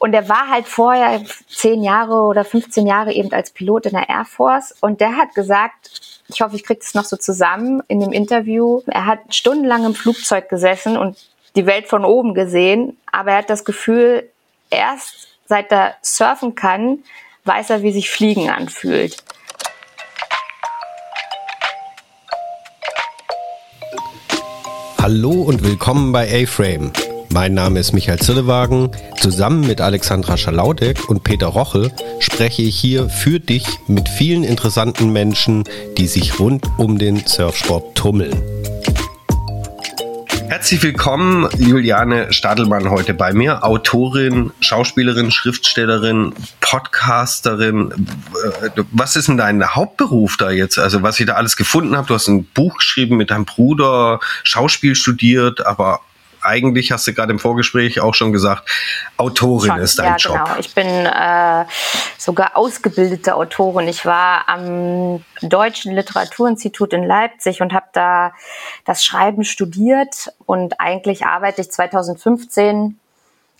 Und er war halt vorher zehn Jahre oder 15 Jahre eben als Pilot in der Air Force. Und der hat gesagt, ich hoffe, ich kriege das noch so zusammen in dem Interview. Er hat stundenlang im Flugzeug gesessen und die Welt von oben gesehen. Aber er hat das Gefühl, erst seit er surfen kann, weiß er, wie sich Fliegen anfühlt. Hallo und willkommen bei A-Frame mein Name ist Michael Zillewagen. Zusammen mit Alexandra Schalaudek und Peter Roche spreche ich hier für dich mit vielen interessanten Menschen, die sich rund um den Surfsport tummeln. Herzlich willkommen, Juliane Stadelmann heute bei mir, Autorin, Schauspielerin, Schriftstellerin, Podcasterin. Äh, was ist denn dein Hauptberuf da jetzt? Also was ich da alles gefunden habe, du hast ein Buch geschrieben mit deinem Bruder, Schauspiel studiert, aber eigentlich hast du gerade im Vorgespräch auch schon gesagt, Autorin schon, ist dein ja, Job. Genau. Ich bin äh, sogar ausgebildete Autorin. Ich war am Deutschen Literaturinstitut in Leipzig und habe da das Schreiben studiert und eigentlich arbeite ich 2015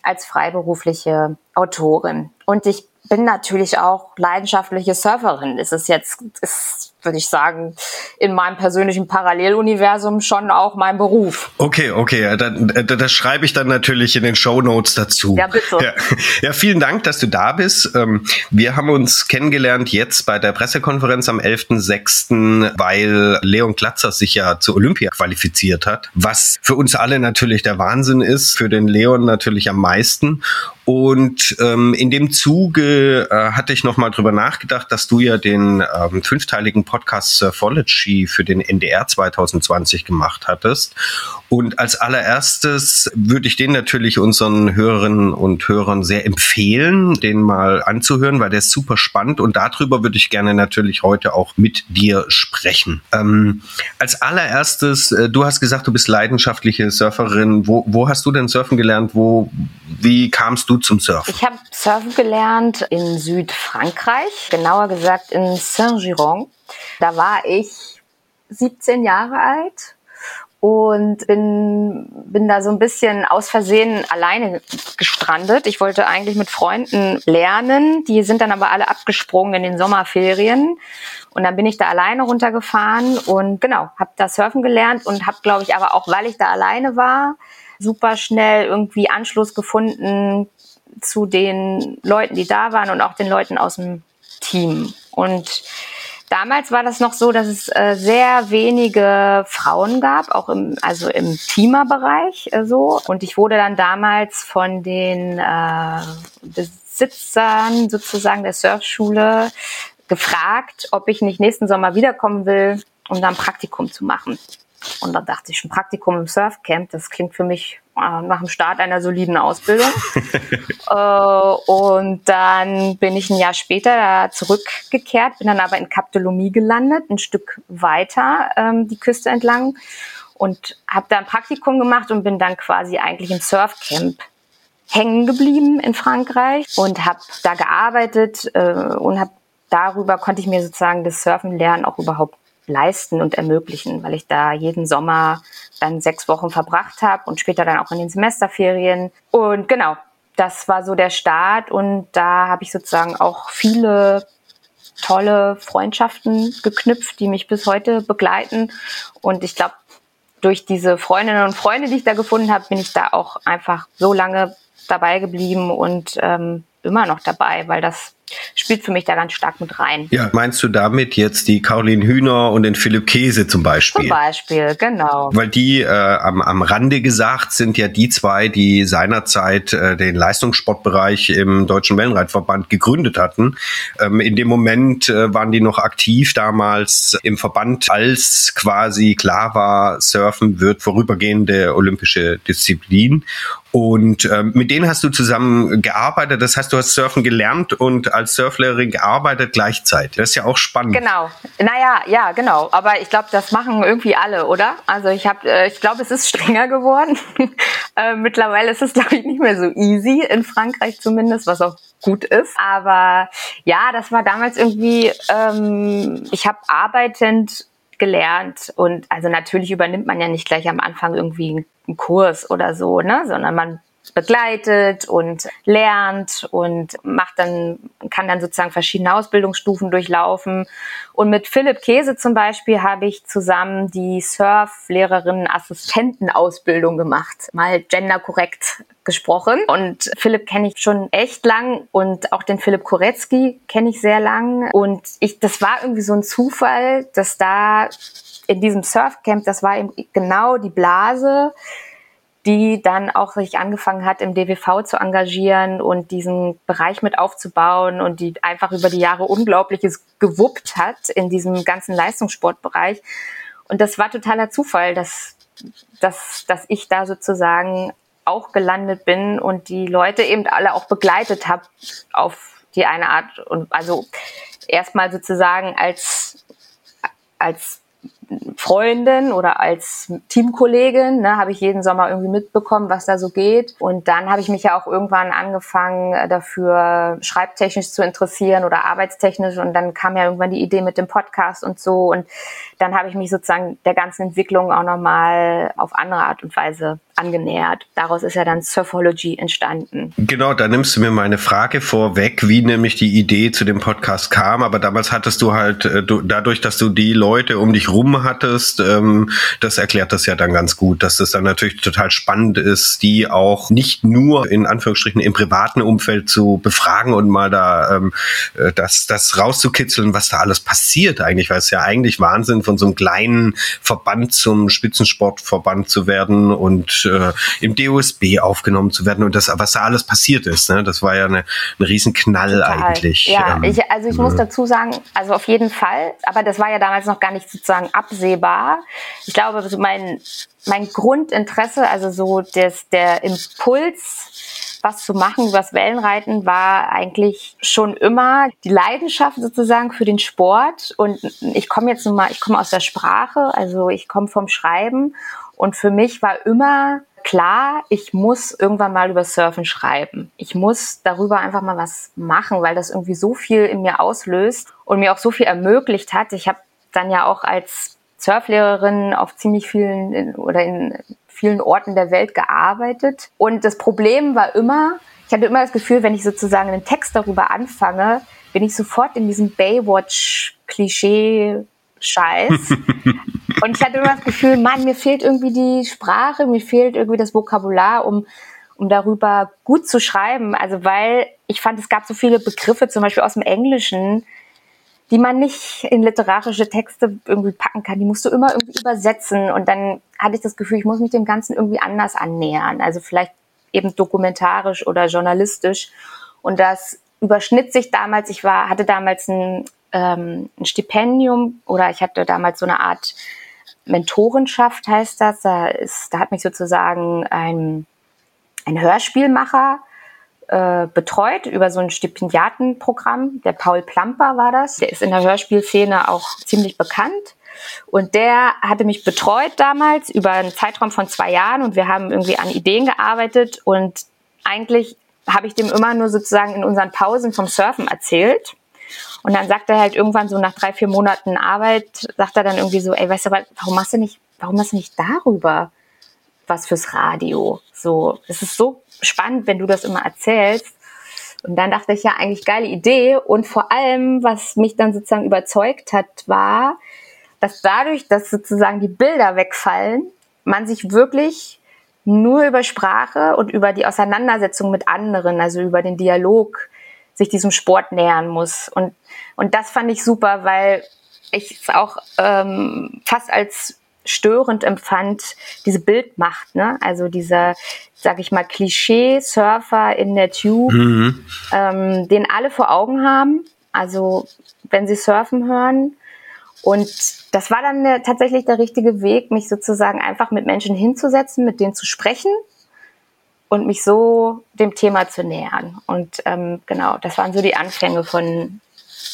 als freiberufliche Autorin. Und ich bin natürlich auch leidenschaftliche Surferin. Ist es jetzt, ist würde ich sagen, in meinem persönlichen Paralleluniversum schon auch mein Beruf. Okay, okay, dann, das schreibe ich dann natürlich in den Show Notes dazu. Ja, bitte. Ja. ja, vielen Dank, dass du da bist. Ähm, wir haben uns kennengelernt jetzt bei der Pressekonferenz am 11.06., weil Leon Glatzer sich ja zur Olympia qualifiziert hat, was für uns alle natürlich der Wahnsinn ist, für den Leon natürlich am meisten. Und ähm, in dem Zuge äh, hatte ich nochmal drüber nachgedacht, dass du ja den ähm, fünfteiligen Podcast Surfology für den NDR 2020 gemacht hattest. Und als allererstes würde ich den natürlich unseren Hörerinnen und Hörern sehr empfehlen, den mal anzuhören, weil der ist super spannend und darüber würde ich gerne natürlich heute auch mit dir sprechen. Ähm, als allererstes, äh, du hast gesagt, du bist leidenschaftliche Surferin. Wo, wo hast du denn surfen gelernt? Wo, wie kamst du zum Surfen? Ich habe surfen gelernt in Südfrankreich, genauer gesagt in Saint-Giron. Da war ich 17 Jahre alt und bin, bin da so ein bisschen aus Versehen alleine gestrandet. Ich wollte eigentlich mit Freunden lernen, die sind dann aber alle abgesprungen in den Sommerferien und dann bin ich da alleine runtergefahren und genau, habe da surfen gelernt und habe glaube ich aber auch, weil ich da alleine war, super schnell irgendwie Anschluss gefunden zu den Leuten, die da waren und auch den Leuten aus dem Team und Damals war das noch so, dass es äh, sehr wenige Frauen gab, auch im, also im Teamerbereich äh, so. Und ich wurde dann damals von den äh, Besitzern sozusagen der Surfschule gefragt, ob ich nicht nächsten Sommer wiederkommen will, um dann Praktikum zu machen. Und da dachte ich, ein Praktikum im Surfcamp, das klingt für mich nach dem Start einer soliden Ausbildung. äh, und dann bin ich ein Jahr später zurückgekehrt, bin dann aber in Cap de Lomie gelandet, ein Stück weiter ähm, die Küste entlang und habe da ein Praktikum gemacht und bin dann quasi eigentlich im Surfcamp hängen geblieben in Frankreich und habe da gearbeitet äh, und habe darüber konnte ich mir sozusagen das Surfen lernen auch überhaupt leisten und ermöglichen, weil ich da jeden Sommer dann sechs Wochen verbracht habe und später dann auch in den Semesterferien. Und genau, das war so der Start und da habe ich sozusagen auch viele tolle Freundschaften geknüpft, die mich bis heute begleiten. Und ich glaube, durch diese Freundinnen und Freunde, die ich da gefunden habe, bin ich da auch einfach so lange dabei geblieben und ähm, immer noch dabei, weil das spielt für mich da ganz stark mit rein. Ja, meinst du damit jetzt die Caroline Hühner und den Philipp Käse zum Beispiel? Zum Beispiel, genau. Weil die äh, am, am Rande gesagt sind ja die zwei, die seinerzeit äh, den Leistungssportbereich im Deutschen Wellenreitverband gegründet hatten. Ähm, in dem Moment äh, waren die noch aktiv damals im Verband, als quasi klar war, Surfen wird vorübergehende olympische Disziplin. Und ähm, mit denen hast du zusammen gearbeitet. Das heißt, du hast Surfen gelernt und als Surflehrerin gearbeitet gleichzeitig. Das ist ja auch spannend. Genau. Naja, ja, genau. Aber ich glaube, das machen irgendwie alle, oder? Also ich habe, äh, ich glaube, es ist strenger geworden. äh, mittlerweile ist es, glaube ich, nicht mehr so easy in Frankreich zumindest, was auch gut ist. Aber ja, das war damals irgendwie. Ähm, ich habe arbeitend gelernt und also natürlich übernimmt man ja nicht gleich am Anfang irgendwie einen Kurs oder so, ne, sondern man begleitet und lernt und macht dann, kann dann sozusagen verschiedene Ausbildungsstufen durchlaufen. Und mit Philipp Käse zum Beispiel habe ich zusammen die Surflehrerinnen-Assistentenausbildung gemacht. Mal genderkorrekt gesprochen. Und Philipp kenne ich schon echt lang und auch den Philipp Koretzky kenne ich sehr lang. Und ich, das war irgendwie so ein Zufall, dass da in diesem Surfcamp, das war eben genau die Blase, die dann auch sich angefangen hat, im DWV zu engagieren und diesen Bereich mit aufzubauen und die einfach über die Jahre Unglaubliches gewuppt hat in diesem ganzen Leistungssportbereich. Und das war totaler Zufall, dass, dass, dass ich da sozusagen auch gelandet bin und die Leute eben alle auch begleitet habe auf die eine Art und also erstmal sozusagen als als Freundin oder als Teamkollegin ne, habe ich jeden Sommer irgendwie mitbekommen, was da so geht. Und dann habe ich mich ja auch irgendwann angefangen, äh, dafür schreibtechnisch zu interessieren oder arbeitstechnisch. Und dann kam ja irgendwann die Idee mit dem Podcast und so. Und dann habe ich mich sozusagen der ganzen Entwicklung auch nochmal auf andere Art und Weise angenähert. Daraus ist ja dann Surfology entstanden. Genau, da nimmst du mir meine Frage vorweg, wie nämlich die Idee zu dem Podcast kam. Aber damals hattest du halt, äh, du, dadurch, dass du die Leute um dich rum hattest, ähm, das erklärt das ja dann ganz gut, dass das dann natürlich total spannend ist, die auch nicht nur in Anführungsstrichen im privaten Umfeld zu befragen und mal da ähm, äh, das, das rauszukitzeln, was da alles passiert eigentlich, weil es ja eigentlich Wahnsinn von so einem kleinen Verband zum Spitzensportverband zu werden und äh, im DOSB aufgenommen zu werden und das, was da alles passiert ist. Ne? Das war ja eine, ein Riesenknall Total. eigentlich. Ja, ähm, ich, also ich muss dazu sagen, also auf jeden Fall, aber das war ja damals noch gar nicht sozusagen absehbar. Ich glaube, so mein, mein Grundinteresse, also so des, der Impuls, was zu machen übers Wellenreiten war eigentlich schon immer die Leidenschaft sozusagen für den Sport. Und ich komme jetzt nun mal, ich komme aus der Sprache, also ich komme vom Schreiben und für mich war immer klar, ich muss irgendwann mal über Surfen schreiben. Ich muss darüber einfach mal was machen, weil das irgendwie so viel in mir auslöst und mir auch so viel ermöglicht hat. Ich habe dann ja auch als Surflehrerin auf ziemlich vielen oder in vielen Orten der Welt gearbeitet. Und das Problem war immer, ich hatte immer das Gefühl, wenn ich sozusagen einen Text darüber anfange, bin ich sofort in diesem Baywatch-Klischee Scheiß. und ich hatte immer das Gefühl, Mann, mir fehlt irgendwie die Sprache, mir fehlt irgendwie das Vokabular, um, um darüber gut zu schreiben. Also weil ich fand, es gab so viele Begriffe, zum Beispiel aus dem Englischen, die man nicht in literarische Texte irgendwie packen kann. Die musst du immer irgendwie übersetzen. Und dann hatte ich das Gefühl, ich muss mich dem Ganzen irgendwie anders annähern. Also vielleicht eben dokumentarisch oder journalistisch. Und das überschnitt sich damals. Ich war, hatte damals ein ähm, ein Stipendium oder ich hatte damals so eine Art Mentorenschaft, heißt das. Da, ist, da hat mich sozusagen ein, ein Hörspielmacher äh, betreut über so ein Stipendiatenprogramm. Der Paul Plamper war das. Der ist in der Hörspielszene auch ziemlich bekannt. Und der hatte mich betreut damals über einen Zeitraum von zwei Jahren und wir haben irgendwie an Ideen gearbeitet und eigentlich habe ich dem immer nur sozusagen in unseren Pausen vom Surfen erzählt. Und dann sagt er halt irgendwann so nach drei, vier Monaten Arbeit, sagt er dann irgendwie so, ey, weißt du, warum machst du nicht, warum machst du nicht darüber was fürs Radio? So, es ist so spannend, wenn du das immer erzählst. Und dann dachte ich ja eigentlich geile Idee. Und vor allem, was mich dann sozusagen überzeugt hat, war, dass dadurch, dass sozusagen die Bilder wegfallen, man sich wirklich nur über Sprache und über die Auseinandersetzung mit anderen, also über den Dialog sich diesem Sport nähern muss. Und, und das fand ich super, weil ich es auch ähm, fast als störend empfand, diese Bildmacht, ne? Also dieser, sag ich mal, Klischee-Surfer in der Tube, mhm. ähm, den alle vor Augen haben. Also wenn sie surfen hören. Und das war dann der, tatsächlich der richtige Weg, mich sozusagen einfach mit Menschen hinzusetzen, mit denen zu sprechen und mich so dem Thema zu nähern. Und ähm, genau, das waren so die Anfänge von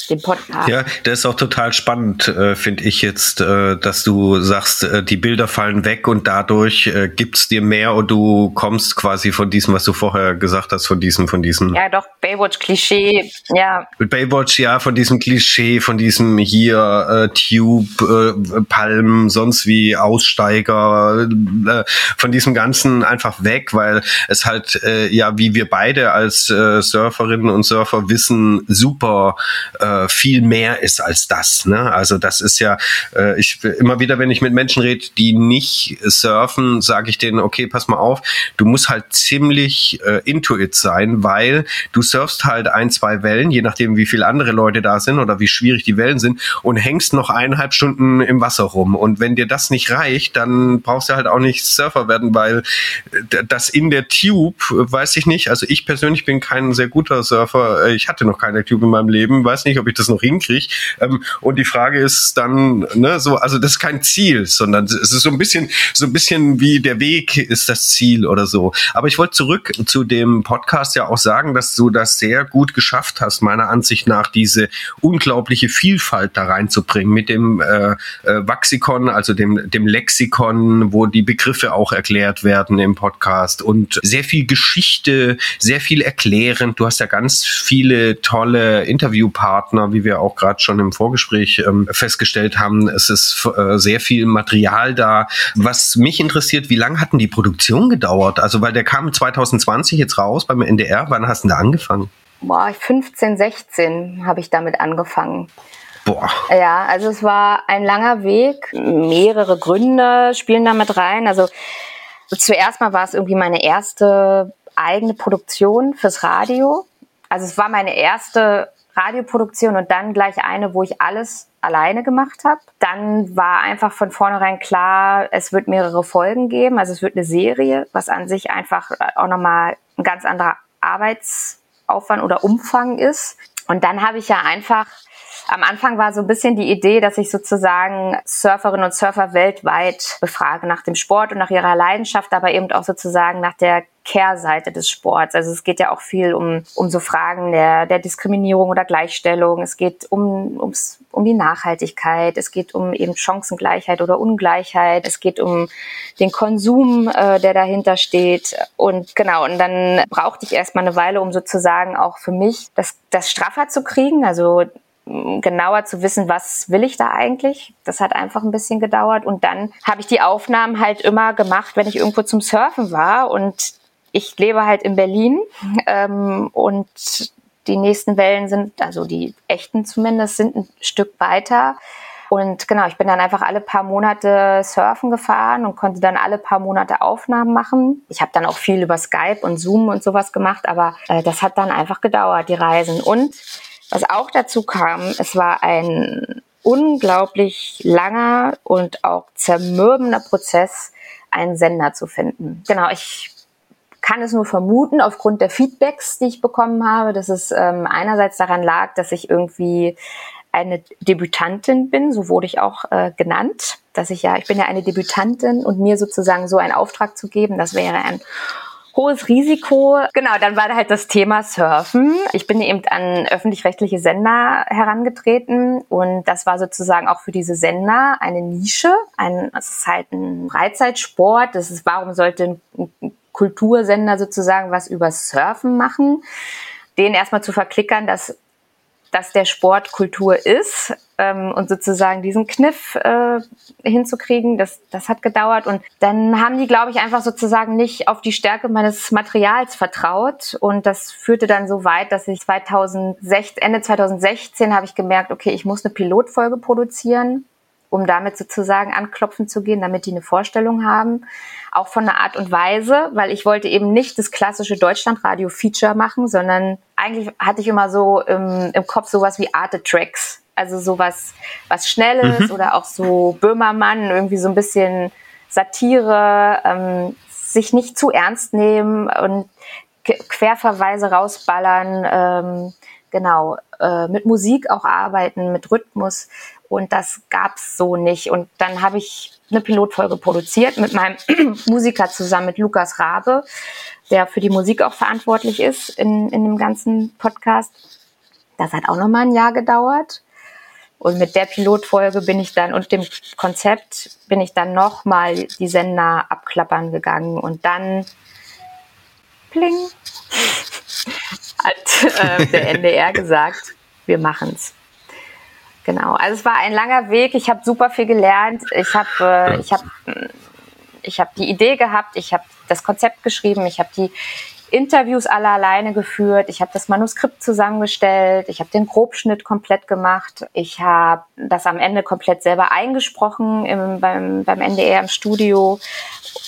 dem Podcast. Ja, der ist auch total spannend, äh, finde ich jetzt, äh, dass du sagst, äh, die Bilder fallen weg und dadurch äh, gibt's dir mehr und du kommst quasi von diesem, was du vorher gesagt hast, von diesem, von diesem. Ja, doch, Baywatch-Klischee, ja. Baywatch, ja, von diesem Klischee, von diesem hier äh, Tube, äh, Palm, sonst wie Aussteiger, äh, von diesem Ganzen einfach weg, weil es halt, äh, ja, wie wir beide als äh, Surferinnen und Surfer wissen, super äh, viel mehr ist als das. Ne? Also das ist ja, äh, ich immer wieder, wenn ich mit Menschen rede, die nicht surfen, sage ich denen, okay, pass mal auf, du musst halt ziemlich äh, into it sein, weil du surfst halt ein, zwei Wellen, je nachdem, wie viele andere Leute da sind oder wie schwierig die Wellen sind und hängst noch eineinhalb Stunden im Wasser rum. Und wenn dir das nicht reicht, dann brauchst du halt auch nicht Surfer werden, weil äh, das in der Tube, weiß ich nicht, also ich persönlich bin kein sehr guter Surfer, äh, ich hatte noch keine Tube in meinem Leben, weiß nicht, ob ich das noch hinkriege. Ähm, und die Frage ist dann, ne, so, also das ist kein Ziel, sondern es ist so ein bisschen, so ein bisschen wie der Weg ist das Ziel oder so. Aber ich wollte zurück zu dem Podcast ja auch sagen, dass du das sehr gut geschafft hast, meiner Ansicht nach, diese unglaubliche Vielfalt da reinzubringen mit dem äh, äh, Vaxikon, also dem, dem Lexikon, wo die Begriffe auch erklärt werden im Podcast und sehr viel Geschichte, sehr viel erklärend. Du hast ja ganz viele tolle Interviewpartner, wie wir auch gerade schon im Vorgespräch ähm, festgestellt haben. Es ist äh, sehr viel Material da. Was mich interessiert, wie lange hatten die Produktion gedauert? Also, weil der kam 2020 jetzt raus beim NDR. Wann hast du da angefangen? Boah, 15, 16 habe ich damit angefangen. Boah. Ja, also es war ein langer Weg. Mehrere Gründe spielen damit rein. Also zuerst mal war es irgendwie meine erste eigene Produktion fürs Radio. Also es war meine erste Radioproduktion und dann gleich eine, wo ich alles alleine gemacht habe. Dann war einfach von vornherein klar, es wird mehrere Folgen geben, also es wird eine Serie, was an sich einfach auch nochmal ein ganz anderer Arbeitsaufwand oder Umfang ist. Und dann habe ich ja einfach am Anfang war so ein bisschen die Idee, dass ich sozusagen Surferinnen und Surfer weltweit befrage nach dem Sport und nach ihrer Leidenschaft, aber eben auch sozusagen nach der Kehrseite des Sports. Also es geht ja auch viel um, um so Fragen der, der Diskriminierung oder Gleichstellung. Es geht um, ums, um die Nachhaltigkeit. Es geht um eben Chancengleichheit oder Ungleichheit. Es geht um den Konsum, äh, der dahinter steht. Und genau, und dann brauchte ich erstmal eine Weile, um sozusagen auch für mich das, das straffer zu kriegen. Also genauer zu wissen, was will ich da eigentlich. Das hat einfach ein bisschen gedauert. Und dann habe ich die Aufnahmen halt immer gemacht, wenn ich irgendwo zum Surfen war. Und ich lebe halt in Berlin ähm, und die nächsten Wellen sind, also die echten zumindest, sind ein Stück weiter. Und genau, ich bin dann einfach alle paar Monate surfen gefahren und konnte dann alle paar Monate Aufnahmen machen. Ich habe dann auch viel über Skype und Zoom und sowas gemacht, aber äh, das hat dann einfach gedauert, die Reisen. Und was auch dazu kam, es war ein unglaublich langer und auch zermürbender Prozess, einen Sender zu finden. Genau, ich kann es nur vermuten, aufgrund der Feedbacks, die ich bekommen habe, dass es ähm, einerseits daran lag, dass ich irgendwie eine Debütantin bin, so wurde ich auch äh, genannt, dass ich ja, ich bin ja eine Debütantin und mir sozusagen so einen Auftrag zu geben, das wäre ein hohes Risiko. Genau, dann war halt das Thema Surfen. Ich bin eben an öffentlich-rechtliche Sender herangetreten und das war sozusagen auch für diese Sender eine Nische. Ein, es ist halt ein Freizeitsport. Das ist, warum sollte ein Kultursender sozusagen was über Surfen machen? Den erstmal zu verklickern, dass dass der Sport Kultur ist ähm, und sozusagen diesen Kniff äh, hinzukriegen, das, das hat gedauert. Und dann haben die, glaube ich, einfach sozusagen nicht auf die Stärke meines Materials vertraut. Und das führte dann so weit, dass ich 2016, Ende 2016 habe ich gemerkt, okay, ich muss eine Pilotfolge produzieren um damit sozusagen anklopfen zu gehen, damit die eine Vorstellung haben. Auch von der Art und Weise, weil ich wollte eben nicht das klassische Deutschlandradio-Feature machen, sondern eigentlich hatte ich immer so im, im Kopf sowas wie Arte-Tracks. Also sowas, was Schnelles mhm. oder auch so Böhmermann, irgendwie so ein bisschen Satire, ähm, sich nicht zu ernst nehmen und Querverweise rausballern, ähm, genau, äh, mit Musik auch arbeiten, mit Rhythmus. Und das gab's so nicht. Und dann habe ich eine Pilotfolge produziert mit meinem Musiker zusammen, mit Lukas Rabe, der für die Musik auch verantwortlich ist in, in dem ganzen Podcast. Das hat auch nochmal ein Jahr gedauert. Und mit der Pilotfolge bin ich dann und dem Konzept bin ich dann nochmal die Sender abklappern gegangen und dann pling hat äh, der NDR gesagt, wir machen's. Genau, also es war ein langer Weg. Ich habe super viel gelernt. Ich habe äh, ich hab, ich hab die Idee gehabt, ich habe das Konzept geschrieben, ich habe die Interviews alle alleine geführt, ich habe das Manuskript zusammengestellt, ich habe den Grobschnitt komplett gemacht, ich habe das am Ende komplett selber eingesprochen im, beim, beim NDR im Studio,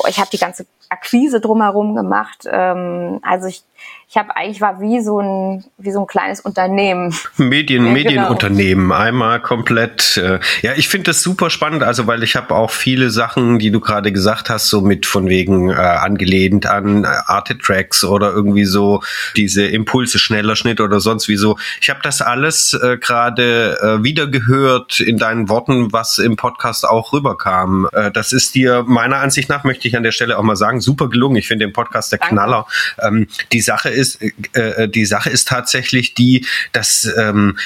ich habe die ganze Akquise drumherum gemacht. Ähm, also ich ich habe eigentlich war wie so ein wie so ein kleines Unternehmen. Medien ja, genau. Medienunternehmen einmal komplett. Äh, ja, ich finde das super spannend, also weil ich habe auch viele Sachen, die du gerade gesagt hast, so mit von wegen äh, angelehnt an Arte Tracks oder irgendwie so diese Impulse schneller Schnitt oder sonst wie so. Ich habe das alles äh, gerade äh, wieder gehört in deinen Worten, was im Podcast auch rüberkam. Äh, das ist dir meiner Ansicht nach möchte ich an der Stelle auch mal sagen super gelungen. Ich finde den Podcast der Danke. Knaller. Ähm, die Sache ist, äh, äh, die Sache ist tatsächlich die, dass ähm,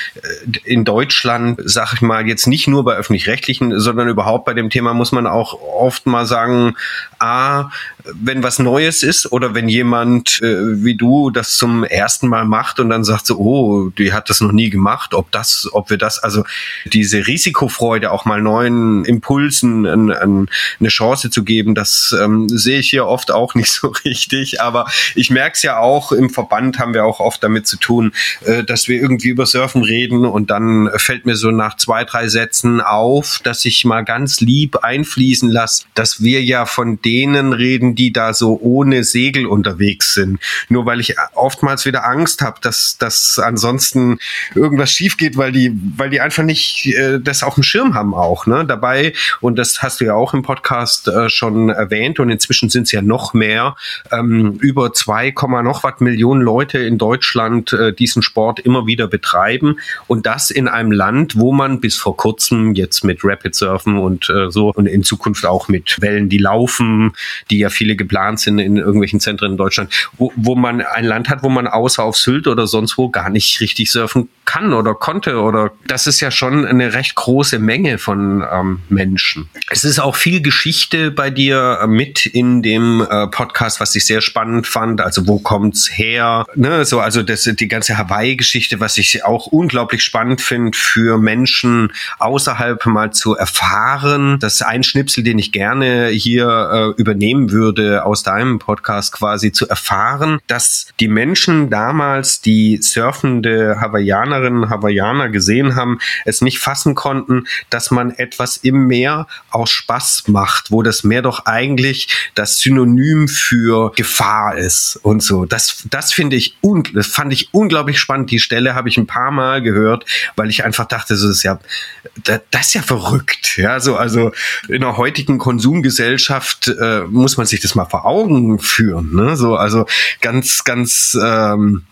in Deutschland, sag ich mal, jetzt nicht nur bei öffentlich-rechtlichen, sondern überhaupt bei dem Thema muss man auch oft mal sagen, a, wenn was Neues ist oder wenn jemand äh, wie du das zum ersten Mal macht und dann sagt so, oh, die hat das noch nie gemacht, ob das, ob wir das, also diese Risikofreude auch mal neuen Impulsen an, an eine Chance zu geben, das ähm, sehe ich hier oft auch nicht so richtig. Aber ich merke es ja auch, im Verband haben wir auch oft damit zu tun, äh, dass wir irgendwie über Surfen reden und dann fällt mir so nach zwei, drei Sätzen auf, dass ich mal ganz lieb einfließen lasse, dass wir ja von denen reden, die da so ohne Segel unterwegs sind. Nur weil ich oftmals wieder Angst habe, dass, dass ansonsten irgendwas schief geht, weil die, weil die einfach nicht äh, das auf dem Schirm haben auch, ne? Dabei, und das hast du ja auch im Podcast äh, schon erwähnt, und inzwischen sind es ja noch mehr, ähm, über 2, noch was Millionen Leute in Deutschland äh, diesen Sport immer wieder betreiben. Und das in einem Land, wo man bis vor kurzem jetzt mit Rapid Surfen und äh, so und in Zukunft auch mit Wellen, die laufen, die ja viel viele geplant sind in irgendwelchen Zentren in Deutschland, wo, wo man ein Land hat, wo man außer auf Sylt oder sonst wo gar nicht richtig surfen kann oder konnte oder das ist ja schon eine recht große Menge von ähm, Menschen. Es ist auch viel Geschichte bei dir äh, mit in dem äh, Podcast, was ich sehr spannend fand. Also wo kommt's her? Ne, so also das die ganze Hawaii-Geschichte, was ich auch unglaublich spannend finde für Menschen außerhalb mal zu erfahren. Das ist ein Schnipsel, den ich gerne hier äh, übernehmen würde aus deinem Podcast quasi zu erfahren, dass die Menschen damals, die surfende Hawaiianerinnen, Hawaiianer gesehen haben, es nicht fassen konnten, dass man etwas im Meer aus Spaß macht, wo das Meer doch eigentlich das Synonym für Gefahr ist und so. Das, das finde ich, das fand ich unglaublich spannend. Die Stelle habe ich ein paar Mal gehört, weil ich einfach dachte, so ist ja, das ist ja verrückt. Ja, so, also in der heutigen Konsumgesellschaft äh, muss man sich das mal vor Augen führen. Ne? So, also ganz, ganz ähm,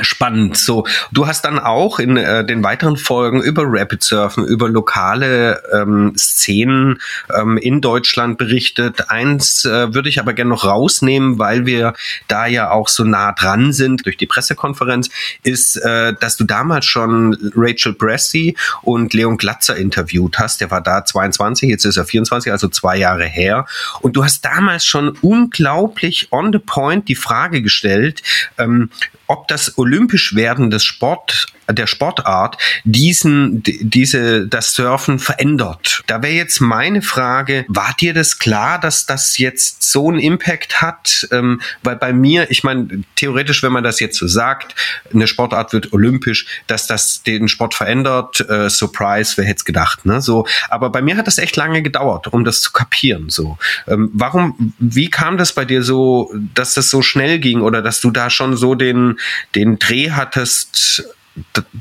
Spannend. So, du hast dann auch in äh, den weiteren Folgen über Rapid Surfen, über lokale ähm, Szenen ähm, in Deutschland berichtet. Eins äh, würde ich aber gerne noch rausnehmen, weil wir da ja auch so nah dran sind durch die Pressekonferenz, ist, äh, dass du damals schon Rachel Bressy und Leon Glatzer interviewt hast. Der war da 22, jetzt ist er 24, also zwei Jahre her. Und du hast damals schon unglaublich on the point die Frage gestellt, ähm, ob das olympisch werden des Sport der Sportart diesen, diese, das Surfen verändert. Da wäre jetzt meine Frage, war dir das klar, dass das jetzt so einen Impact hat? Ähm, weil bei mir, ich meine, theoretisch, wenn man das jetzt so sagt, eine Sportart wird olympisch, dass das den Sport verändert, äh, Surprise, wer hätte es gedacht, ne? So, aber bei mir hat das echt lange gedauert, um das zu kapieren. So, ähm, warum, wie kam das bei dir so, dass das so schnell ging oder dass du da schon so den, den Dreh hattest?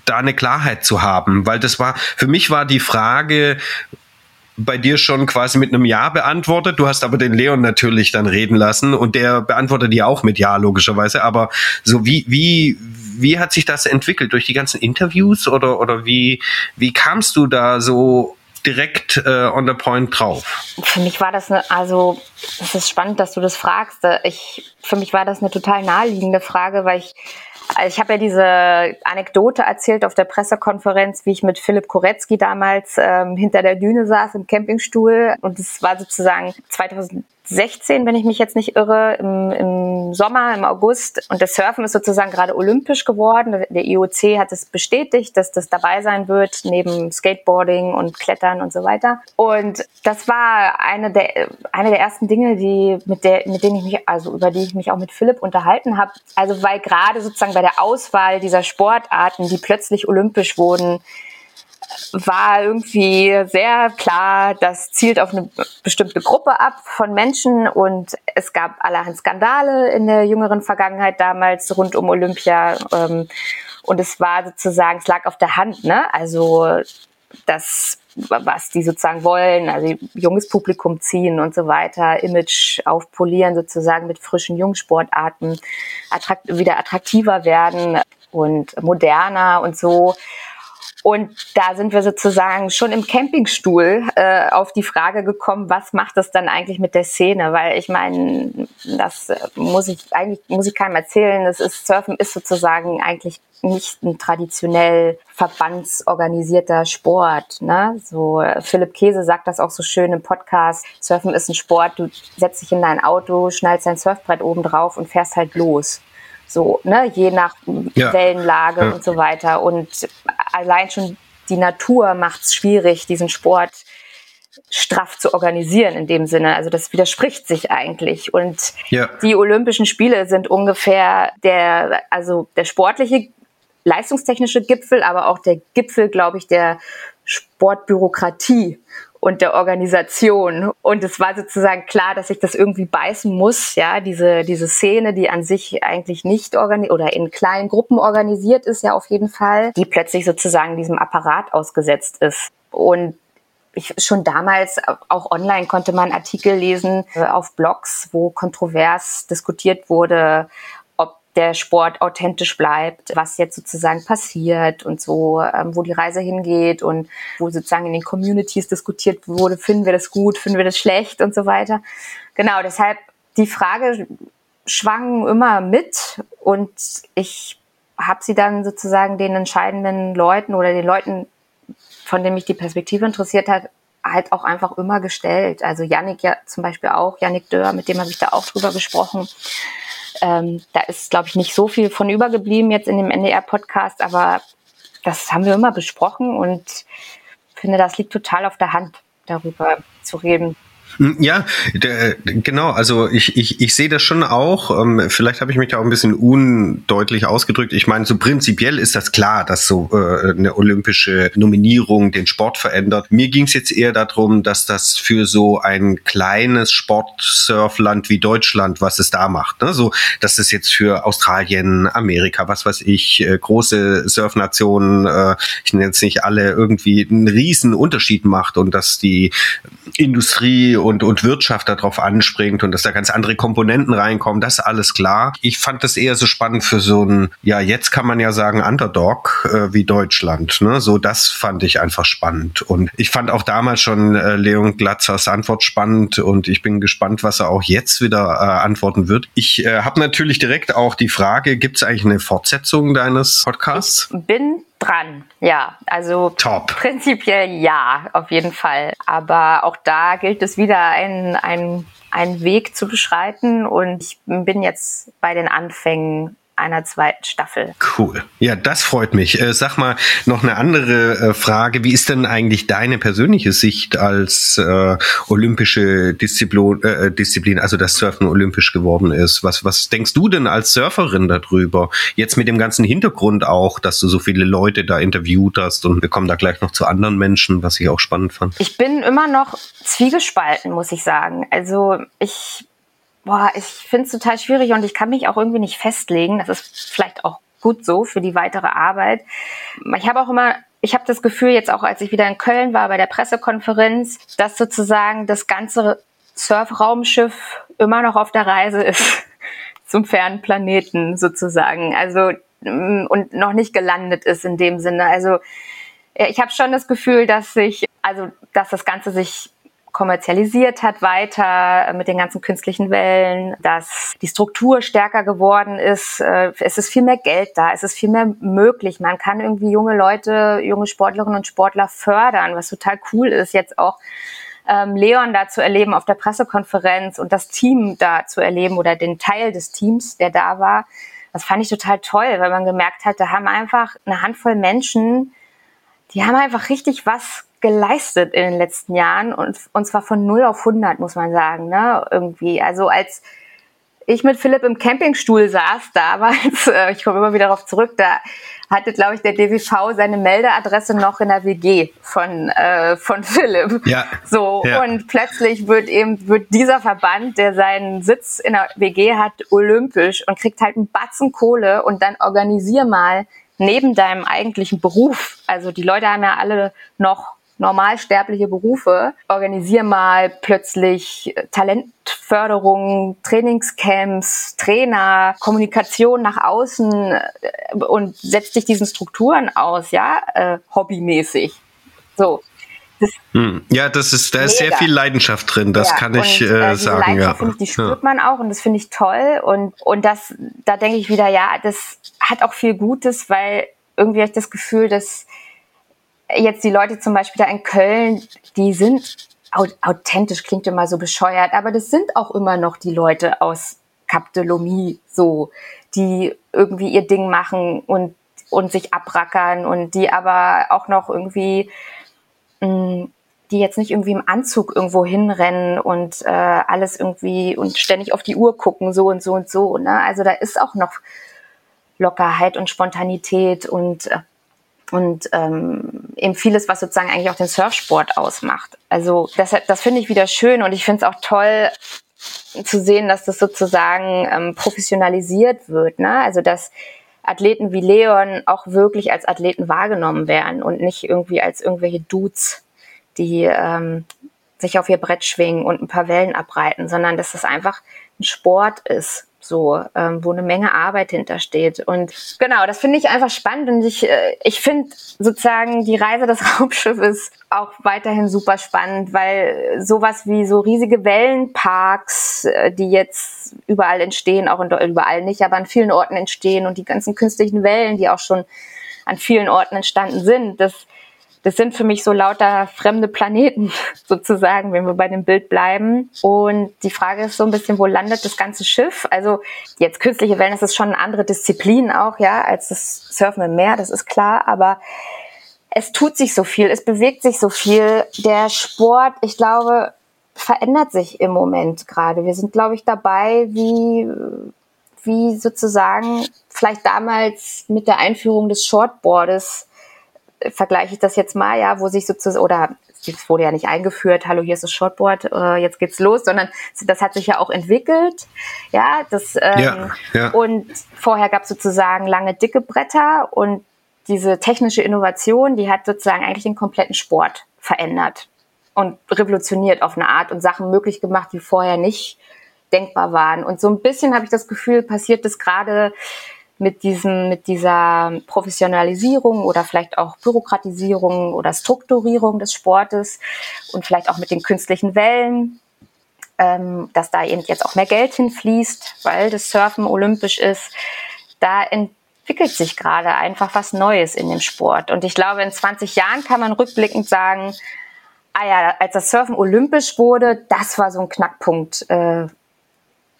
Da eine Klarheit zu haben, weil das war, für mich war die Frage, bei dir schon quasi mit einem Ja beantwortet. Du hast aber den Leon natürlich dann reden lassen und der beantwortet dir auch mit Ja, logischerweise. Aber so wie, wie, wie hat sich das entwickelt? Durch die ganzen Interviews oder, oder wie, wie kamst du da so direkt äh, on the point drauf? Für mich war das eine, also es ist spannend, dass du das fragst. Ich, für mich war das eine total naheliegende Frage, weil ich Also ich habe ja diese Anekdote erzählt auf der Pressekonferenz, wie ich mit Philipp Koretzky damals ähm, hinter der Düne saß im Campingstuhl. Und es war sozusagen 2000 16, wenn ich mich jetzt nicht irre, im, im Sommer, im August. Und das Surfen ist sozusagen gerade olympisch geworden. Der IOC hat es bestätigt, dass das dabei sein wird, neben Skateboarding und Klettern und so weiter. Und das war eine der, eine der ersten Dinge, die, mit der, mit denen ich mich, also über die ich mich auch mit Philipp unterhalten habe. Also weil gerade sozusagen bei der Auswahl dieser Sportarten, die plötzlich olympisch wurden, war irgendwie sehr klar, das zielt auf eine bestimmte Gruppe ab von Menschen und es gab allerhand Skandale in der jüngeren Vergangenheit damals rund um Olympia ähm, und es war sozusagen, es lag auf der Hand, ne? Also das, was die sozusagen wollen, also junges Publikum ziehen und so weiter, Image aufpolieren sozusagen mit frischen Jungsportarten, attrakt wieder attraktiver werden und moderner und so. Und da sind wir sozusagen schon im Campingstuhl äh, auf die Frage gekommen, was macht das dann eigentlich mit der Szene? Weil ich meine, das muss ich eigentlich muss ich keinem erzählen. Das ist Surfen ist sozusagen eigentlich nicht ein traditionell verbandsorganisierter Sport. Ne? So Philipp Käse sagt das auch so schön im Podcast. Surfen ist ein Sport. Du setzt dich in dein Auto, schnallst dein Surfbrett oben drauf und fährst halt los. So, ne, je nach ja. Wellenlage ja. und so weiter. Und allein schon die Natur macht es schwierig, diesen Sport straff zu organisieren in dem Sinne. Also das widerspricht sich eigentlich. Und ja. die Olympischen Spiele sind ungefähr der, also der sportliche, leistungstechnische Gipfel, aber auch der Gipfel, glaube ich, der Sportbürokratie und der Organisation. Und es war sozusagen klar, dass ich das irgendwie beißen muss, ja, diese, diese Szene, die an sich eigentlich nicht organisiert oder in kleinen Gruppen organisiert ist, ja auf jeden Fall, die plötzlich sozusagen diesem Apparat ausgesetzt ist. Und ich, schon damals, auch online konnte man Artikel lesen äh, auf Blogs, wo kontrovers diskutiert wurde, der Sport authentisch bleibt, was jetzt sozusagen passiert und so, ähm, wo die Reise hingeht und wo sozusagen in den Communities diskutiert wurde, finden wir das gut, finden wir das schlecht und so weiter. Genau, deshalb die Frage schwang immer mit und ich habe sie dann sozusagen den entscheidenden Leuten oder den Leuten, von denen mich die Perspektive interessiert hat, halt auch einfach immer gestellt. Also Yannick ja zum Beispiel auch, Yannick Dörr, mit dem habe ich da auch drüber gesprochen. Ähm, da ist, glaube ich, nicht so viel von übergeblieben jetzt in dem NDR-Podcast, aber das haben wir immer besprochen und finde, das liegt total auf der Hand, darüber zu reden. Hm, ja, der, genau. Also ich, ich, ich sehe das schon auch. Ähm, vielleicht habe ich mich da auch ein bisschen undeutlich ausgedrückt. Ich meine, so prinzipiell ist das klar, dass so äh, eine olympische Nominierung den Sport verändert. Mir ging es jetzt eher darum, dass das für so ein kleines Sportsurfland wie Deutschland, was es da macht, ne? so, dass es jetzt für Australien, Amerika, was weiß ich, äh, große Surfnationen, äh, ich nenne jetzt nicht alle, irgendwie einen riesen Unterschied macht und dass die Industrie und, und Wirtschaft darauf anspringt und dass da ganz andere Komponenten reinkommen, das alles klar. Ich fand das eher so spannend für so ein, ja, jetzt kann man ja sagen, Underdog äh, wie Deutschland. Ne? So, das fand ich einfach spannend. Und ich fand auch damals schon äh, Leon Glatzers Antwort spannend und ich bin gespannt, was er auch jetzt wieder äh, antworten wird. Ich äh, habe natürlich direkt auch die Frage, gibt es eigentlich eine Fortsetzung deines Podcasts? Ich bin dran, ja. Also Top. prinzipiell ja, auf jeden Fall. Aber auch da gilt es wieder, einen, Weg zu beschreiten. Und ich bin jetzt bei den Anfängen einer zweiten Staffel. Cool. Ja, das freut mich. Äh, sag mal noch eine andere äh, Frage. Wie ist denn eigentlich deine persönliche Sicht als äh, olympische Disziplin, äh, Disziplin, also dass Surfen olympisch geworden ist? Was, was denkst du denn als Surferin darüber? Jetzt mit dem ganzen Hintergrund auch, dass du so viele Leute da interviewt hast und wir kommen da gleich noch zu anderen Menschen, was ich auch spannend fand. Ich bin immer noch zwiegespalten, muss ich sagen. Also ich boah, ich finde es total schwierig und ich kann mich auch irgendwie nicht festlegen. Das ist vielleicht auch gut so für die weitere Arbeit. Ich habe auch immer, ich habe das Gefühl jetzt auch, als ich wieder in Köln war bei der Pressekonferenz, dass sozusagen das ganze Surfraumschiff immer noch auf der Reise ist zum fernen Planeten sozusagen. Also mm, und noch nicht gelandet ist in dem Sinne. Also ich habe schon das Gefühl, dass sich, also dass das Ganze sich kommerzialisiert hat weiter äh, mit den ganzen künstlichen Wellen, dass die Struktur stärker geworden ist. Äh, es ist viel mehr Geld da, es ist viel mehr möglich. Man kann irgendwie junge Leute, junge Sportlerinnen und Sportler fördern, was total cool ist. Jetzt auch ähm, Leon da zu erleben auf der Pressekonferenz und das Team da zu erleben oder den Teil des Teams, der da war. Das fand ich total toll, weil man gemerkt hat, da haben einfach eine Handvoll Menschen, die haben einfach richtig was geleistet in den letzten Jahren und, und zwar von 0 auf 100, muss man sagen, ne, irgendwie. Also als ich mit Philipp im Campingstuhl saß damals, äh, ich komme immer wieder darauf zurück, da hatte, glaube ich, der DWV seine Meldeadresse noch in der WG von, äh, von Philipp. Ja. So, ja. und plötzlich wird eben, wird dieser Verband, der seinen Sitz in der WG hat, olympisch und kriegt halt einen Batzen Kohle und dann organisier mal neben deinem eigentlichen Beruf. Also die Leute haben ja alle noch normalsterbliche Berufe, organisier mal plötzlich Talentförderung, Trainingscamps, Trainer, Kommunikation nach außen äh, und setz dich diesen Strukturen aus, ja, äh, hobbymäßig. So. Das hm. Ja, das ist, da ist mega. sehr viel Leidenschaft drin, das ja, kann ich und, äh, äh sagen. ja. ich, die spürt ja. man auch und das finde ich toll. Und, und das, da denke ich wieder, ja, das hat auch viel Gutes, weil irgendwie habe ich das Gefühl, dass jetzt die Leute zum Beispiel da in Köln, die sind authentisch, klingt immer so bescheuert, aber das sind auch immer noch die Leute aus Cap de Lomie so, die irgendwie ihr Ding machen und, und sich abrackern und die aber auch noch irgendwie, mh, mm, die jetzt nicht irgendwie im Anzug irgendwo hinrennen und äh, alles irgendwie und ständig auf die Uhr gucken, so und so und so. Ne? Also da ist auch noch Lockerheit und Spontanität und äh, und ähm, eben vieles, was sozusagen eigentlich auch den Surfsport ausmacht. Also das, das finde ich wieder schön und ich finde es auch toll zu sehen, dass das sozusagen ähm, professionalisiert wird. Ne? Also dass Athleten wie Leon auch wirklich als Athleten wahrgenommen werden und nicht irgendwie als irgendwelche Dudes, die ähm, sich auf ihr Brett schwingen und ein paar Wellen abreiten, sondern dass es einfach ein Sport ist so, ähm, wo eine Menge Arbeit hintersteht. Und genau, das finde ich einfach spannend und ich, äh, ich finde sozusagen die Reise des Raumschiffes auch weiterhin super spannend, weil sowas wie so riesige Wellenparks, äh, die jetzt überall entstehen, auch in, überall nicht, aber an vielen Orten entstehen und die ganzen künstlichen Wellen, die auch schon an vielen Orten entstanden sind, das das sind für mich so lauter fremde Planeten sozusagen, wenn wir bei dem Bild bleiben. Und die Frage ist so ein bisschen, wo landet das ganze Schiff? Also jetzt künstliche Wellen, das ist schon eine andere Disziplin auch, ja, als das Surfen im Meer, das ist klar, aber es tut sich so viel, es bewegt sich so viel. Der Sport, ich glaube, verändert sich im Moment gerade. Wir sind, glaube ich, dabei, wie, wie sozusagen vielleicht damals mit der Einführung des Shortboardes vergleiche ich das jetzt mal, ja, wo sich sozusagen, oder es wurde ja nicht eingeführt, hallo, hier ist das Shortboard, äh, jetzt geht's los, sondern das hat sich ja auch entwickelt, ja, das, ähm, ja, ja. und vorher gab es sozusagen lange dicke Bretter und diese technische Innovation, die hat sozusagen eigentlich den kompletten Sport verändert und revolutioniert auf eine Art und Sachen möglich gemacht, die vorher nicht denkbar waren. Und so ein bisschen habe ich das Gefühl, passiert das gerade mit diesem, mit dieser Professionalisierung oder vielleicht auch Bürokratisierung oder Strukturierung des Sportes und vielleicht auch mit den künstlichen Wellen, ähm, dass da eben jetzt auch mehr Geld hinfließt, weil das Surfen olympisch ist. Da entwickelt sich gerade einfach was Neues in dem Sport. Und ich glaube, in 20 Jahren kann man rückblickend sagen, ah ja, als das Surfen olympisch wurde, das war so ein Knackpunkt. Äh,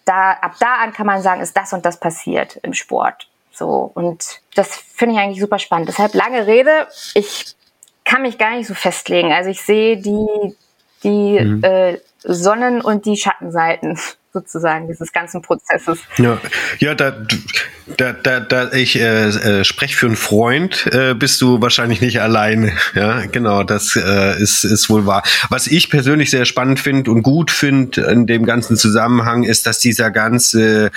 da, ab da an kann man sagen, ist das und das passiert im Sport. So, und das finde ich eigentlich super spannend. Deshalb lange Rede, ich kann mich gar nicht so festlegen. Also ich sehe die, die mhm. äh, Sonnen- und die Schattenseiten sozusagen dieses ganzen Prozesses. Ja, ja da, da, da, da ich äh, äh, spreche für einen Freund, äh, bist du wahrscheinlich nicht alleine. Ja, genau, das äh, ist, ist wohl wahr. Was ich persönlich sehr spannend finde und gut finde in dem ganzen Zusammenhang ist, dass dieser ganze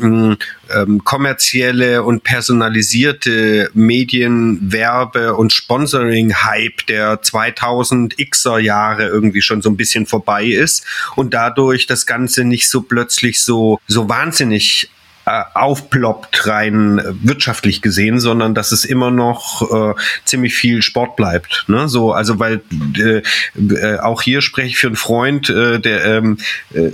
mh, ähm, kommerzielle und personalisierte Medienwerbe- und Sponsoring-Hype der 2000-Xer Jahre irgendwie schon so ein bisschen vorbei ist und dadurch das Ganze nicht so plötzlich so, so wahnsinnig äh, aufploppt, rein wirtschaftlich gesehen, sondern dass es immer noch äh, ziemlich viel Sport bleibt. Ne? So, also weil äh, äh, auch hier spreche ich für einen Freund, äh, der ähm, äh,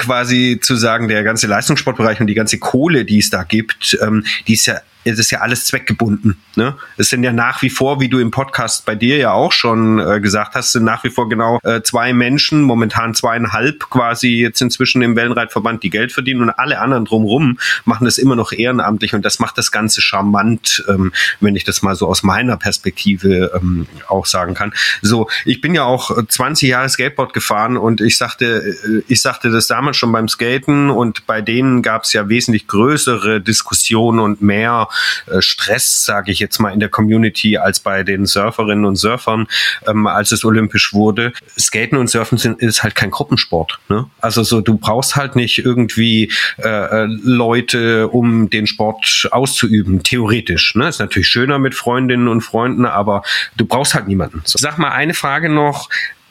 quasi zu sagen, der ganze Leistungssportbereich und die ganze Kohle, die es da gibt, ähm, die ist ja es ist ja alles zweckgebunden. Ne? Es sind ja nach wie vor, wie du im Podcast bei dir ja auch schon äh, gesagt hast, sind nach wie vor genau äh, zwei Menschen, momentan zweieinhalb quasi jetzt inzwischen im Wellenreitverband, die Geld verdienen und alle anderen drumherum machen das immer noch ehrenamtlich und das macht das Ganze charmant, ähm, wenn ich das mal so aus meiner Perspektive ähm, auch sagen kann. So, ich bin ja auch 20 Jahre Skateboard gefahren und ich sagte, äh, ich sagte das damals schon beim Skaten und bei denen gab es ja wesentlich größere Diskussionen und mehr äh, Stress, sage ich jetzt mal, in der Community als bei den Surferinnen und Surfern, ähm, als es olympisch wurde. Skaten und Surfen sind, ist halt kein Gruppensport. Ne? Also so, du brauchst halt nicht irgendwie äh, äh, Leute, um den Sport auszuüben, theoretisch. Ne? Ist natürlich schöner mit Freundinnen und Freunden, aber du brauchst halt niemanden. So. Sag mal eine Frage noch.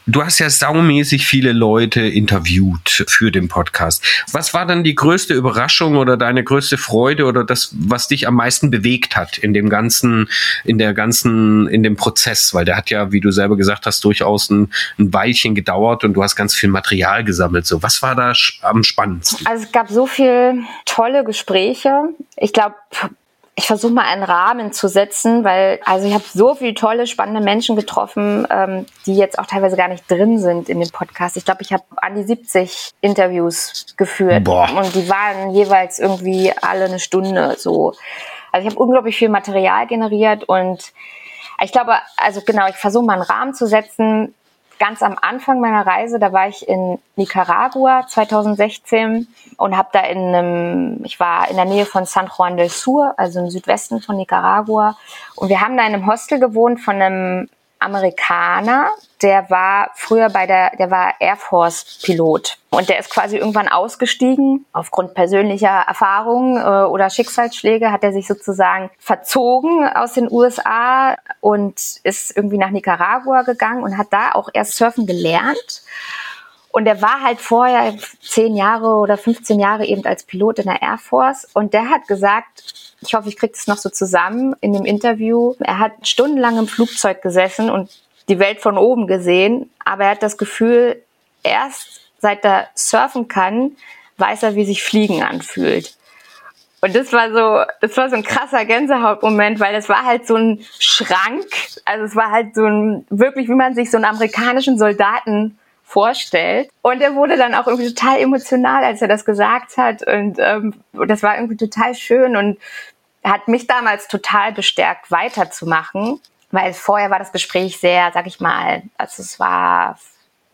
Du hast ja saumäßig viele Leute interviewt für den Podcast. Was war dann die größte Überraschung oder deine größte Freude oder das, was dich am meisten bewegt hat in dem ganzen, in der ganzen, in dem Prozess? Weil der hat ja, wie du selber gesagt hast, durchaus ein, ein Weilchen gedauert und du hast ganz viel Material gesammelt. So, was war da am spannendsten? Also es gab so viele tolle Gespräche. Ich glaube, ich versuche mal einen Rahmen zu setzen, weil also ich habe so viele tolle, spannende Menschen getroffen, ähm, die jetzt auch teilweise gar nicht drin sind in dem Podcast. Ich glaube, ich habe an die 70 Interviews geführt Boah. und die waren jeweils irgendwie alle eine Stunde so. Also ich habe unglaublich viel Material generiert und ich glaube, also genau, ich versuche mal einen Rahmen zu setzen ganz am Anfang meiner Reise, da war ich in Nicaragua 2016 und habe da in einem, ich war in der Nähe von San Juan del Sur, also im Südwesten von Nicaragua. Und wir haben da in einem Hostel gewohnt von einem Amerikaner, der war früher bei der, der war Air Force Pilot und der ist quasi irgendwann ausgestiegen aufgrund persönlicher Erfahrungen äh, oder Schicksalsschläge hat er sich sozusagen verzogen aus den USA und ist irgendwie nach Nicaragua gegangen und hat da auch erst surfen gelernt. Und er war halt vorher zehn Jahre oder 15 Jahre eben als Pilot in der Air Force und der hat gesagt, ich hoffe, ich kriege das noch so zusammen in dem Interview. Er hat stundenlang im Flugzeug gesessen und die Welt von oben gesehen, aber er hat das Gefühl, erst seit er surfen kann, weiß er, wie sich Fliegen anfühlt. Und das war so, das war so ein krasser Gänsehautmoment, weil das war halt so ein Schrank. Also es war halt so ein, wirklich, wie man sich so einen amerikanischen Soldaten vorstellt. Und er wurde dann auch irgendwie total emotional, als er das gesagt hat. Und ähm, das war irgendwie total schön und hat mich damals total bestärkt, weiterzumachen. Weil vorher war das Gespräch sehr, sag ich mal, also es war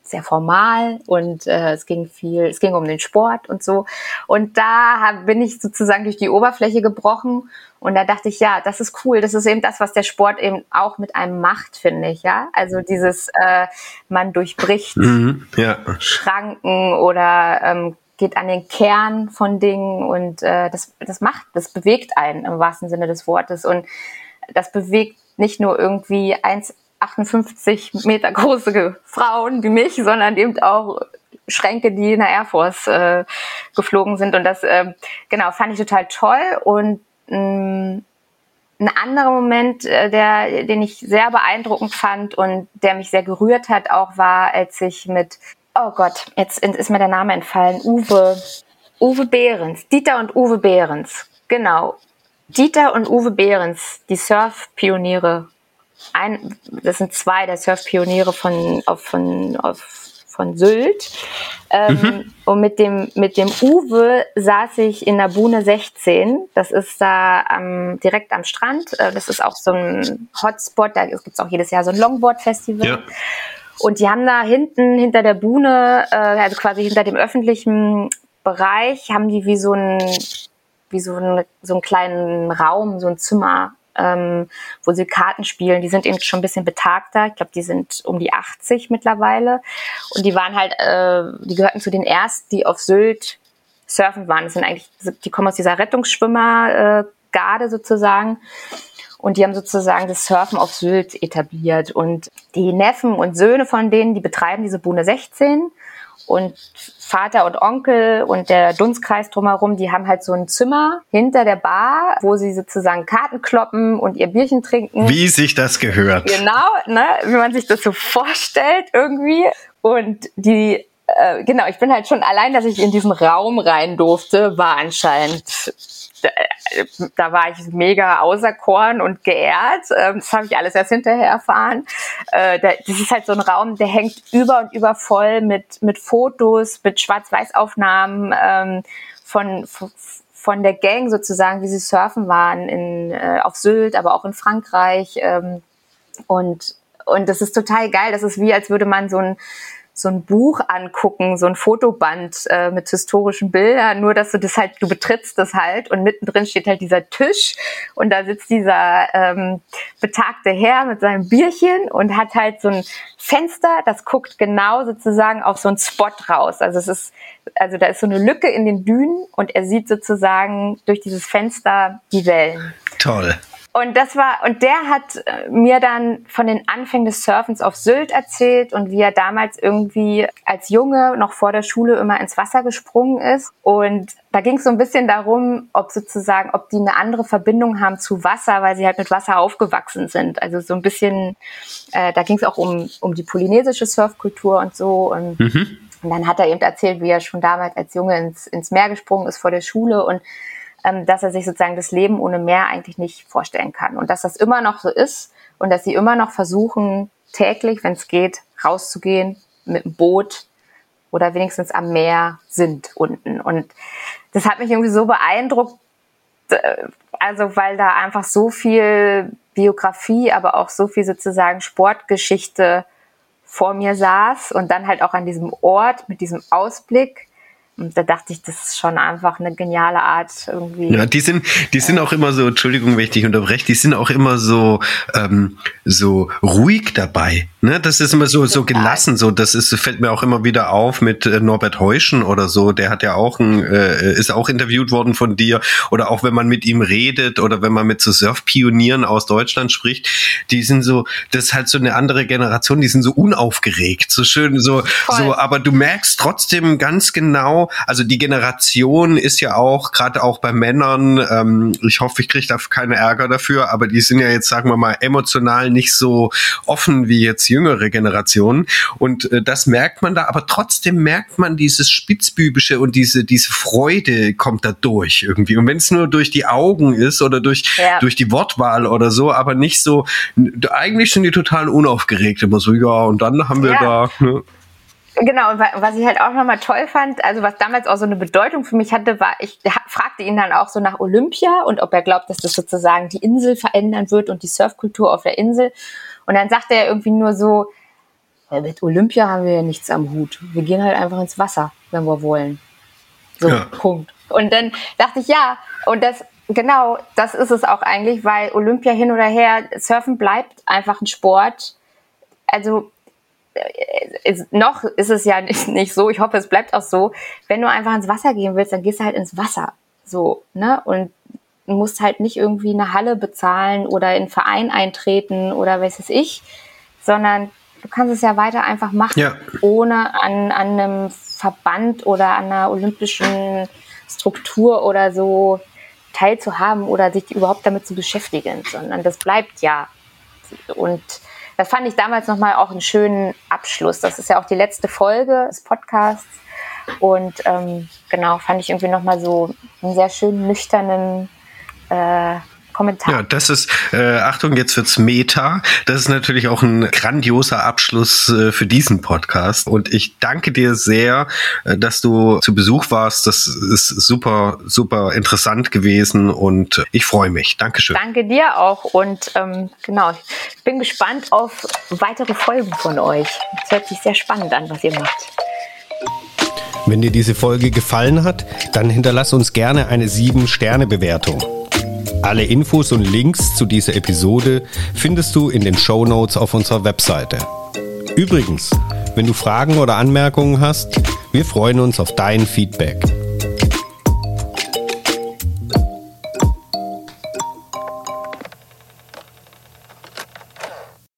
sehr formal und äh, es ging viel, es ging um den Sport und so. Und da hab, bin ich sozusagen durch die Oberfläche gebrochen und da dachte ich, ja, das ist cool. Das ist eben das, was der Sport eben auch mit einem macht, finde ich, ja. Also dieses, äh, man durchbricht mhm, ja. Schranken oder ähm, geht an den Kern von Dingen und äh, das, das macht, das bewegt einen im wahrsten Sinne des Wortes und das bewegt nicht nur irgendwie eins 58 Meter große Frauen wie mich, sondern eben auch Schränke, die in der Air Force äh, geflogen sind. Und das, äh, genau, fand ich total toll. Und mh, mm, ein anderer Moment, äh, der, den ich sehr beeindruckend fand und der mich sehr gerührt hat, auch war, als ich mit, oh Gott, jetzt ist mir der Name entfallen, Uwe, Uwe Behrens, Dieter und Uwe Behrens, genau. Dieter und Uwe Behrens, die Surf-Pioniere ein, das sind zwei der Surfpioniere von, auf, von, auf, von Sylt. Ähm, mhm. Und mit dem, mit dem Uwe saß ich in der Bune 16. Das ist da am, direkt am Strand. Äh, das ist auch so ein Hotspot. Da gibt es auch jedes Jahr so ein Longboard-Festival. Ja. Und die haben da hinten, hinter der Bune, äh, also quasi hinter dem öffentlichen Bereich, haben die wie so ein, wie so, ein, so einen kleinen Raum, so ein Zimmer ähm, wo sie Karten spielen. Die sind eben schon ein bisschen betagter. Ich glaube, die sind um die 80 mittlerweile. Und die waren halt, äh, die gehörten zu den ersten, die auf Sylt surfen waren. Das sind eigentlich, die kommen aus dieser Rettungsschwimmer-Garde sozusagen. Und die haben sozusagen das Surfen auf Sylt etabliert. Und die Neffen und Söhne von denen, die betreiben diese Bune 16. Und Vater und Onkel und der Dunstkreis drumherum, die haben halt so ein Zimmer hinter der Bar, wo sie sozusagen Karten kloppen und ihr Bierchen trinken. Wie sich das gehört. Genau, ne, wie man sich das so vorstellt irgendwie. Und die äh, genau, ich bin halt schon allein, dass ich in diesen Raum rein durfte, war anscheinend da war ich mega auserkoren und geehrt. Ähm, das habe ich alles erst hinterher erfahren. Äh, das ist halt so ein Raum, der hängt über und über voll mit, mit Fotos, mit Schwarz-Weiß-Aufnahmen ähm, von, von der Gang sozusagen, wie sie surfen waren in, äh, auf Sylt, aber auch in Frankreich. Ähm, und, und das ist total geil. Das ist wie, als würde man so ein so ein Buch angucken, so ein Fotoband äh, mit historischen Bildern, nur dass du das halt, du betrittst das halt und mittendrin steht halt dieser Tisch und da sitzt dieser ähm, betagte Herr mit seinem Bierchen und hat halt so ein Fenster, das guckt genau sozusagen auf so einen Spot raus. Also es ist, also da ist so eine Lücke in den Dünen und er sieht sozusagen durch dieses Fenster die Wellen. Toll. Und das war, und der hat äh, mir dann von den Anfängen des Surfens auf Sylt erzählt und wie er damals irgendwie als Junge noch vor der Schule immer ins Wasser gesprungen ist. Und da ging es so ein bisschen darum, ob sozusagen, ob die eine andere Verbindung haben zu Wasser, weil sie halt mit Wasser aufgewachsen sind. Also so ein bisschen, äh, da ging es auch um, um die polynesische Surfkultur und so. Und, mhm. und dann hat er eben erzählt, wie er schon damals als Junge ins, ins Meer gesprungen ist vor der Schule und ähm, dass er sich sozusagen das Leben ohne Meer eigentlich nicht vorstellen kann. Und dass das immer noch so ist und dass sie immer noch versuchen, täglich, wenn es geht, rauszugehen mit dem Boot oder wenigstens am Meer sind unten. Und das hat mich irgendwie so beeindruckt, äh, also weil da einfach so viel Biografie, aber auch so viel sozusagen Sportgeschichte vor mir saß und dann halt auch an diesem Ort mit diesem Ausblick und da dachte ich, das ist schon einfach eine geniale Art irgendwie. Ja, die sind, die sind auch immer so, Entschuldigung, wenn ich dich unterbreche, die sind auch immer so, ähm, so ruhig dabei. Ne? Das ist immer so, so gelassen. So, das ist, fällt mir auch immer wieder auf mit äh, Norbert Heuschen oder so. Der hat ja auch ein, äh, ist auch interviewt worden von dir. Oder auch wenn man mit ihm redet oder wenn man mit so Surfpionieren aus Deutschland spricht, die sind so, das ist halt so eine andere Generation, die sind so unaufgeregt, so schön, so, Voll. so, aber du merkst trotzdem ganz genau, also die Generation ist ja auch, gerade auch bei Männern, ähm, ich hoffe, ich kriege da keine Ärger dafür, aber die sind ja jetzt, sagen wir mal, emotional nicht so offen wie jetzt jüngere Generationen. Und äh, das merkt man da, aber trotzdem merkt man dieses Spitzbübische und diese, diese Freude kommt da durch irgendwie. Und wenn es nur durch die Augen ist oder durch, ja. durch die Wortwahl oder so, aber nicht so, eigentlich sind die total unaufgeregt, immer so, ja, und dann haben wir ja. da. Ne? Genau, und was ich halt auch nochmal toll fand, also was damals auch so eine Bedeutung für mich hatte, war, ich fragte ihn dann auch so nach Olympia und ob er glaubt, dass das sozusagen die Insel verändern wird und die Surfkultur auf der Insel. Und dann sagte er irgendwie nur so, ja, mit Olympia haben wir ja nichts am Hut. Wir gehen halt einfach ins Wasser, wenn wir wollen. So, ja. Punkt. Und dann dachte ich, ja, und das, genau, das ist es auch eigentlich, weil Olympia hin oder her, Surfen bleibt einfach ein Sport. Also ist, noch ist es ja nicht, nicht so, ich hoffe, es bleibt auch so, wenn du einfach ins Wasser gehen willst, dann gehst du halt ins Wasser. So, ne? Und musst halt nicht irgendwie eine Halle bezahlen oder in einen Verein eintreten oder was weiß ich, sondern du kannst es ja weiter einfach machen, ja. ohne an, an einem Verband oder an einer olympischen Struktur oder so teilzuhaben oder sich überhaupt damit zu beschäftigen, sondern das bleibt ja. Und das fand ich damals nochmal auch einen schönen Abschluss. Das ist ja auch die letzte Folge des Podcasts. Und ähm, genau, fand ich irgendwie nochmal so einen sehr schönen, nüchternen äh, Kommentar. Ja, das ist, äh, Achtung, jetzt wird's Meta. Das ist natürlich auch ein grandioser Abschluss äh, für diesen Podcast. Und ich danke dir sehr, äh, dass du zu Besuch warst. Das ist super, super interessant gewesen und ich freue mich. Dankeschön. Danke dir auch. Und ähm, genau, ich bin gespannt auf weitere Folgen von euch. Es hört sich sehr spannend an, was ihr macht. Wenn dir diese Folge gefallen hat, dann hinterlass uns gerne eine 7-Sterne-Bewertung. Alle Infos und Links zu dieser Episode findest du in den Show Notes auf unserer Webseite. Übrigens, wenn du Fragen oder Anmerkungen hast, wir freuen uns auf dein Feedback.